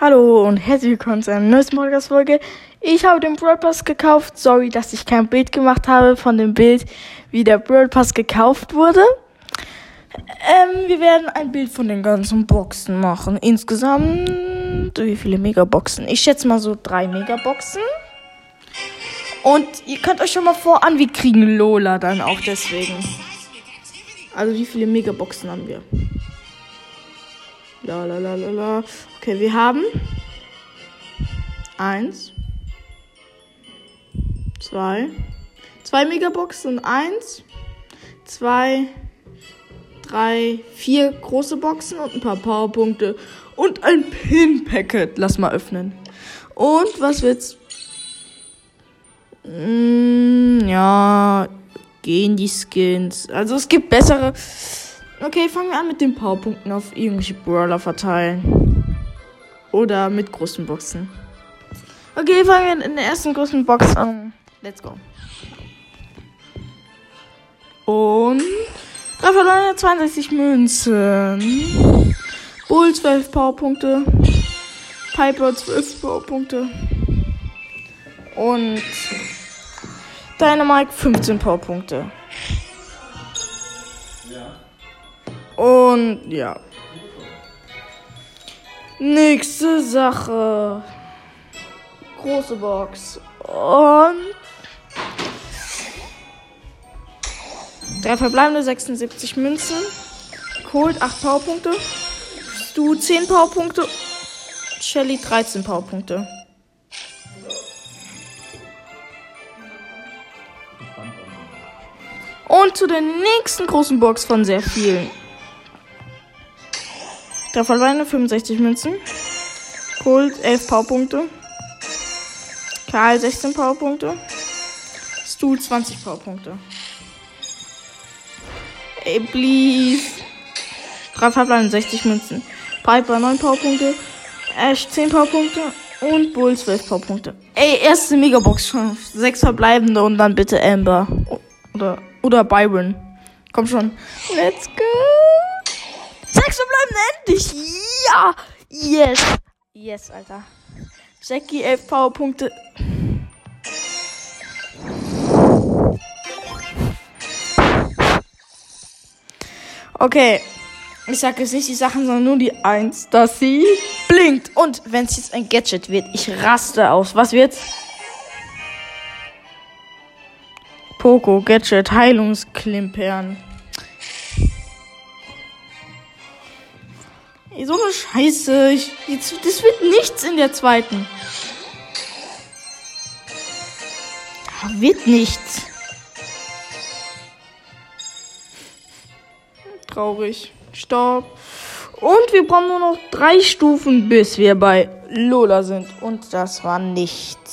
Hallo und herzlich willkommen zu einer neuen Podcast-Folge. Ich habe den Brawl Pass gekauft. Sorry, dass ich kein Bild gemacht habe von dem Bild, wie der Brawl Pass gekauft wurde. Ähm, wir werden ein Bild von den ganzen Boxen machen. Insgesamt, wie viele Megaboxen? Ich schätze mal so drei Megaboxen. Und ihr könnt euch schon mal voran, wir kriegen Lola dann auch deswegen. Also wie viele Megaboxen haben wir? La la la la la. Okay, wir haben eins, zwei, zwei Megaboxen, eins, zwei, drei, vier große Boxen und ein paar Powerpunkte und ein Pin-Packet. Lass mal öffnen. Und was wird's? Mm, ja, gehen die Skins. Also es gibt bessere. Okay, fangen wir an mit den Powerpunkten auf irgendwelche Brawler verteilen. Oder mit großen Boxen. Okay, fangen wir in der ersten großen Box an. Let's go. Und 362 Münzen. Bull 12 Powerpunkte. Piper 12 Powerpunkte. Und Dynamite 15 Powerpunkte. Und ja. Nächste Sache. Große Box. Und. Drei verbleibende 76 Münzen. Cold 8 Powerpunkte. Stu 10 Powerpunkte. Shelly 13 Powerpunkte. Und zu der nächsten großen Box von sehr vielen. Verweine 65 Münzen. Colt 11 Powerpunkte. Karl 16 Powerpunkte. Stu 20 Powerpunkte. Ey, please. Drei verbleiben 60 Münzen. Piper 9 Powerpunkte. Ash 10 Powerpunkte. Und Bull 12 Powerpunkte. Ey, erste Megabox schon. Sechs verbleibende und dann bitte Amber. Oder, oder Byron. Komm schon. Let's go. Sechs verbleibende endlich. Ja. Yes. Yes, Alter. Jackie 11 Powerpunkte. Okay. Ich sage jetzt nicht die Sachen, sondern nur die Eins, dass sie blinkt. Und wenn es jetzt ein Gadget wird, ich raste aus. Was wird's? Poco, Gadget, Heilungsklimpern. Ey, so eine Scheiße. Ich, jetzt, das wird nichts in der zweiten. Wird nichts. Traurig. Stopp. Und wir brauchen nur noch drei Stufen, bis wir bei Lola sind. Und das war nichts.